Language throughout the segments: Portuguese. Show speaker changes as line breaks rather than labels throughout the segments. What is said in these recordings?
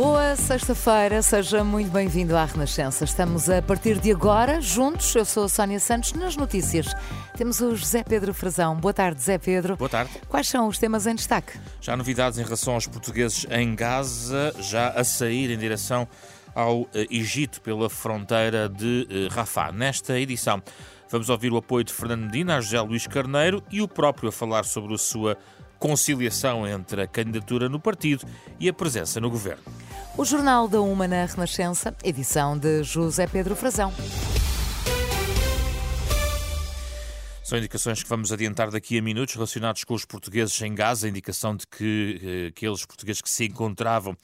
Boa sexta-feira, seja muito bem-vindo à Renascença. Estamos a partir de agora juntos. Eu sou a Sónia Santos. Nas notícias temos o José Pedro Frazão. Boa tarde, José Pedro.
Boa tarde.
Quais são os temas em destaque?
Já há novidades em relação aos portugueses em Gaza, já a sair em direção ao uh, Egito pela fronteira de uh, Rafah. Nesta edição, vamos ouvir o apoio de Fernando Medina a José Luís Carneiro e o próprio a falar sobre a sua conciliação entre a candidatura no partido e a presença no governo.
O Jornal da Uma na Renascença, edição de José Pedro Frazão.
São indicações que vamos adiantar daqui a minutos relacionados com os portugueses em Gaza, a indicação de que eh, aqueles portugueses que se encontravam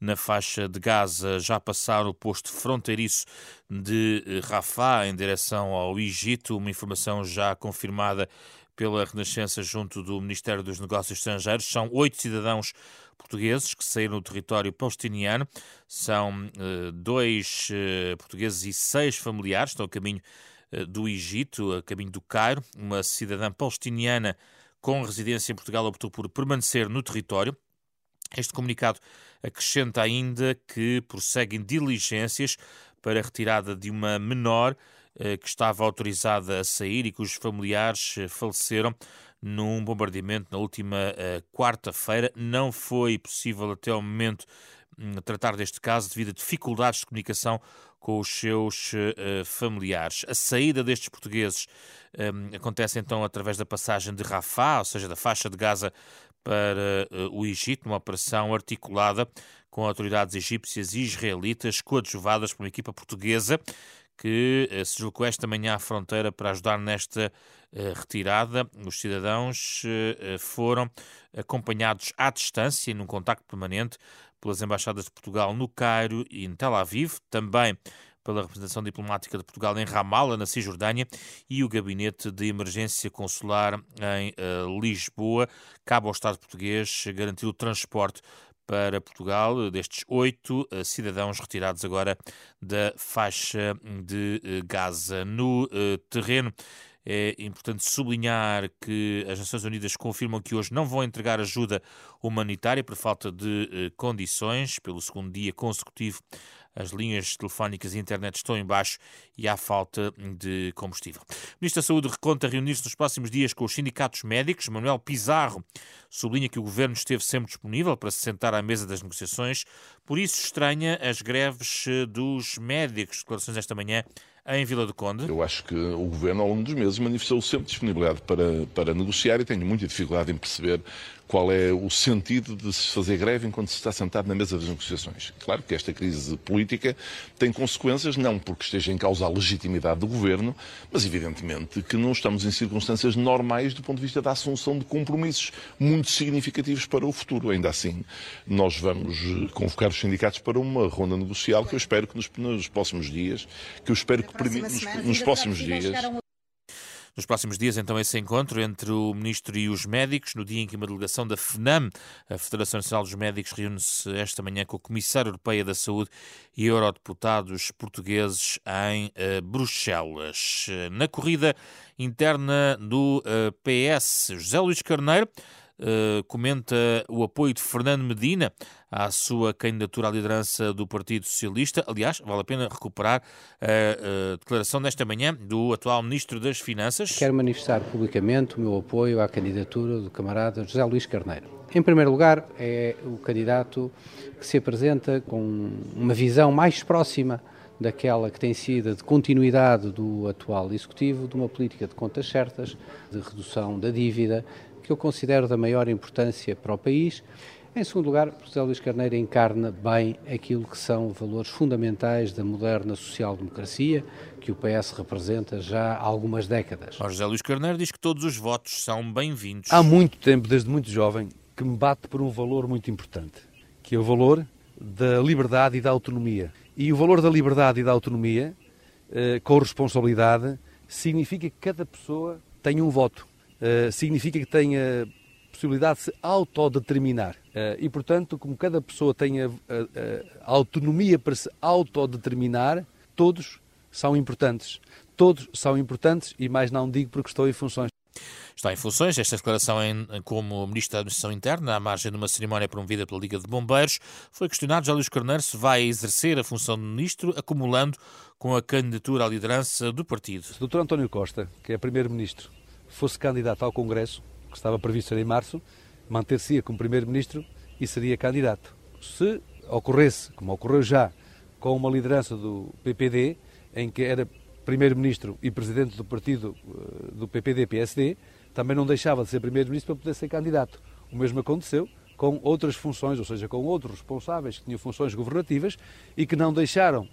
na faixa de Gaza já passaram o posto fronteiriço de eh, Rafah em direção ao Egito, uma informação já confirmada pela Renascença junto do Ministério dos Negócios Estrangeiros. São oito cidadãos portugueses que saíram do território palestiniano. São uh, dois uh, portugueses e seis familiares, estão a caminho uh, do Egito, a caminho do Cairo. Uma cidadã palestiniana com residência em Portugal optou por permanecer no território. Este comunicado acrescenta ainda que prosseguem diligências para a retirada de uma menor que estava autorizada a sair e cujos familiares faleceram num bombardeamento na última uh, quarta-feira. Não foi possível até ao momento um, tratar deste caso devido a dificuldades de comunicação com os seus uh, familiares. A saída destes portugueses um, acontece então através da passagem de Rafah, ou seja, da faixa de Gaza para uh, o Egito, numa operação articulada com autoridades egípcias e israelitas, coadjuvadas por uma equipa portuguesa que se deslocou esta manhã à fronteira para ajudar nesta eh, retirada, os cidadãos eh, eh, foram acompanhados à distância, num contacto permanente, pelas embaixadas de Portugal no Cairo e em Tel Aviv, também pela representação diplomática de Portugal em Ramallah, na Cisjordânia, e o Gabinete de Emergência Consular em Lisboa. Cabe ao Estado português garantir o transporte para Portugal destes oito uh, cidadãos retirados agora da faixa de uh, Gaza. No terreno é importante sublinhar que as Nações Unidas confirmam que hoje não vão entregar ajuda humanitária por falta de eh, condições. Pelo segundo dia consecutivo, as linhas telefónicas e internet estão em baixo e há falta de combustível. O Ministro da Saúde reconta reunir-se nos próximos dias com os sindicatos médicos. Manuel Pizarro sublinha que o governo esteve sempre disponível para se sentar à mesa das negociações, por isso estranha as greves eh, dos médicos. Declarações esta manhã em Vila do Conde?
Eu acho que o Governo, ao longo dos meses, manifestou sempre disponibilidade para, para negociar e tenho muita dificuldade em perceber qual é o sentido de se fazer greve enquanto se está sentado na mesa das negociações. Claro que esta crise política tem consequências, não porque esteja em causa a legitimidade do governo, mas evidentemente que não estamos em circunstâncias normais do ponto de vista da assunção de compromissos muito significativos para o futuro. Ainda assim, nós vamos convocar os sindicatos para uma ronda negocial que eu espero que nos, nos próximos dias, que eu espero que permita, nos, nos próximos dias.
Nos próximos dias, então, esse encontro entre o Ministro e os médicos, no dia em que uma delegação da FNAM, a Federação Nacional dos Médicos, reúne-se esta manhã com o Comissário Europeia da Saúde e eurodeputados portugueses em uh, Bruxelas. Na corrida interna do eh, PS, José Luís Carneiro uh, comenta o apoio de Fernando Medina à sua candidatura à liderança do Partido Socialista. Aliás, vale a pena recuperar a, a declaração desta manhã do atual Ministro das Finanças.
Quero manifestar publicamente o meu apoio à candidatura do camarada José Luís Carneiro. Em primeiro lugar, é o candidato que se apresenta com uma visão mais próxima daquela que tem sido de continuidade do atual Executivo, de uma política de contas certas, de redução da dívida, que eu considero da maior importância para o país. Em segundo lugar, José Luís Carneiro encarna bem aquilo que são valores fundamentais da moderna social-democracia, que o PS representa já há algumas décadas.
O José Luís Carneiro diz que todos os votos são bem-vindos.
Há muito tempo, desde muito jovem, que me bate por um valor muito importante, que é o valor da liberdade e da autonomia. E o valor da liberdade e da autonomia, eh, com responsabilidade, significa que cada pessoa tem um voto. Eh, significa que tenha possibilidade de se autodeterminar. Eh, e, portanto, como cada pessoa tem a, autonomia para se autodeterminar, todos são importantes. Todos são importantes e mais não digo porque estou em funções
está em funções. Esta declaração em, como Ministro da Administração Interna, à margem de uma cerimónia promovida pela Liga de Bombeiros, foi questionado já Luís Carneiro se vai exercer a função de Ministro, acumulando com a candidatura à liderança do partido.
Se o Dr. António Costa, que é Primeiro-Ministro, fosse candidato ao Congresso, que estava previsto ser em março, manter-se-ia como Primeiro-Ministro e seria candidato. Se ocorresse, como ocorreu já, com uma liderança do PPD, em que era Primeiro-Ministro e Presidente do partido eh, do PPD-PSD, também não deixava de ser Primeiro-Ministro para poder ser candidato. O mesmo aconteceu com outras funções, ou seja, com outros responsáveis que tinham funções governativas e que não deixaram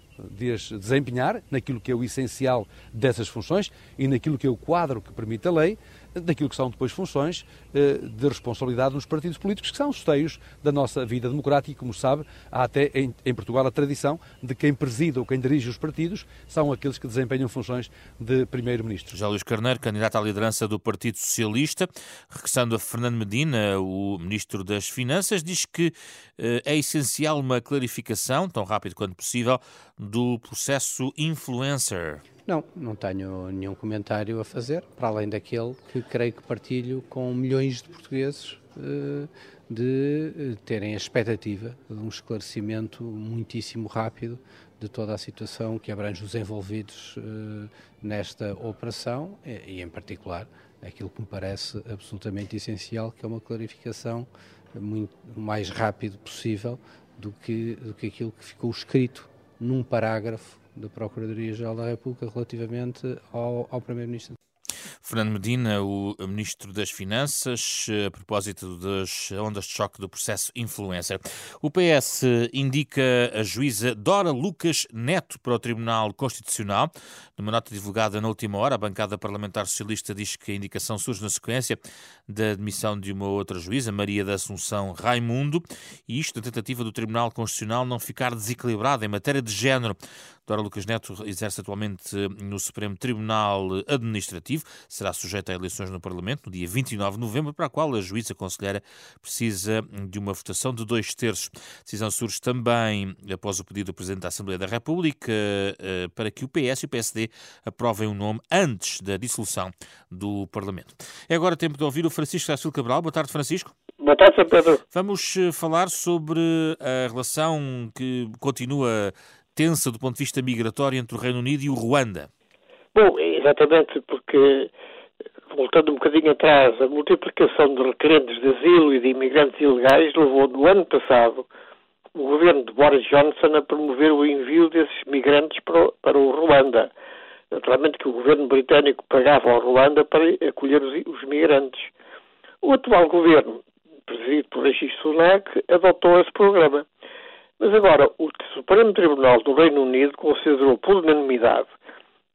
desempenhar naquilo que é o essencial dessas funções e naquilo que é o quadro que permite a lei, daquilo que são depois funções eh, de responsabilidade nos partidos políticos, que são os teios da nossa vida democrática e, como sabe, há até em, Portugal a tradição de quem preside ou quem dirige os partidos são aqueles que desempenham funções de primeiro-ministro.
Já Luís Carneiro, candidato à liderança do Partido Socialista, regressando a Fernando Medina, o ministro das Finanças, diz que eh, é essencial uma clarificação, tão rápido quanto possível, do processo influencer.
Não, não tenho nenhum comentário a fazer, para além daquele que creio que partilho com milhões de portugueses eh, de eh, terem a expectativa de um esclarecimento muitíssimo rápido de toda a situação que abrange os envolvidos eh, nesta operação e, em particular, aquilo que me parece absolutamente essencial, que é uma clarificação muito mais rápido possível do que, do que aquilo que ficou escrito num parágrafo da Procuradoria-Geral da República relativamente ao, ao Primeiro-Ministro.
Fernando Medina, o Ministro das Finanças, a propósito das ondas de choque do processo influencer. O PS indica a juíza Dora Lucas Neto para o Tribunal Constitucional. Numa nota divulgada na última hora, a bancada parlamentar socialista diz que a indicação surge na sequência da admissão de uma outra juíza, Maria da Assunção Raimundo, e isto na tentativa do Tribunal Constitucional não ficar desequilibrado em matéria de género. Dora Lucas Neto exerce atualmente no Supremo Tribunal Administrativo, será sujeita a eleições no Parlamento no dia 29 de novembro, para a qual a juíza conselheira precisa de uma votação de dois terços. A decisão surge também após o pedido do Presidente da Assembleia da República eh, para que o PS e o PSD aprovem o um nome antes da dissolução do Parlamento. É agora tempo de ouvir o Francisco Sácil Cabral. Boa tarde, Francisco.
Boa tarde. Pedro.
Vamos eh, falar sobre a relação que continua tensa do ponto de vista migratório entre o Reino Unido e o Ruanda.
Bom, exatamente porque, voltando um bocadinho atrás, a multiplicação de requerentes de asilo e de imigrantes ilegais levou no ano passado o governo de Boris Johnson a promover o envio desses migrantes para para o Ruanda. Naturalmente que o governo britânico pagava ao Ruanda para acolher os, os migrantes. O atual governo, presidido por Rishi Sunak, adotou esse programa. Mas agora, o Supremo Tribunal do Reino Unido considerou por unanimidade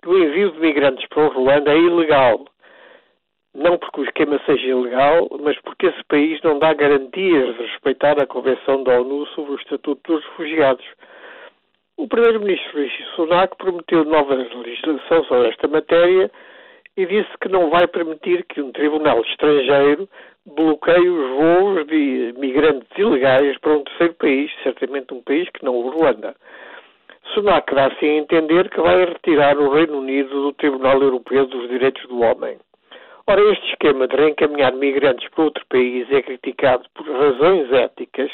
que o envio de migrantes para o Ruanda é ilegal. Não porque o esquema seja ilegal, mas porque esse país não dá garantias de respeitar a Convenção da ONU sobre o Estatuto dos Refugiados. O Primeiro-Ministro Rishi Sunak prometeu nova legislação sobre esta matéria e disse que não vai permitir que um tribunal estrangeiro bloqueie os voos de migrantes ilegais para um terceiro país, certamente um país que não o Ruanda. Sunak dá assim a entender que vai retirar o Reino Unido do Tribunal Europeu dos Direitos do Homem. Ora, este esquema de reencaminhar migrantes para outro país é criticado por razões éticas,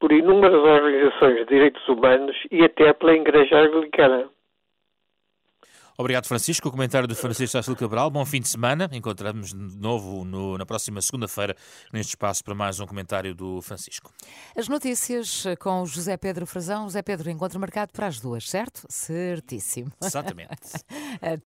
por inúmeras organizações de direitos humanos e até pela Igreja Anglicana.
Obrigado, Francisco. O comentário do Francisco Sácil Cabral. Bom fim de semana. Encontramos de novo no, na próxima segunda-feira neste espaço para mais um comentário do Francisco.
As notícias com o José Pedro Frazão. José Pedro, encontro marcado para as duas, certo? Certíssimo.
Exatamente.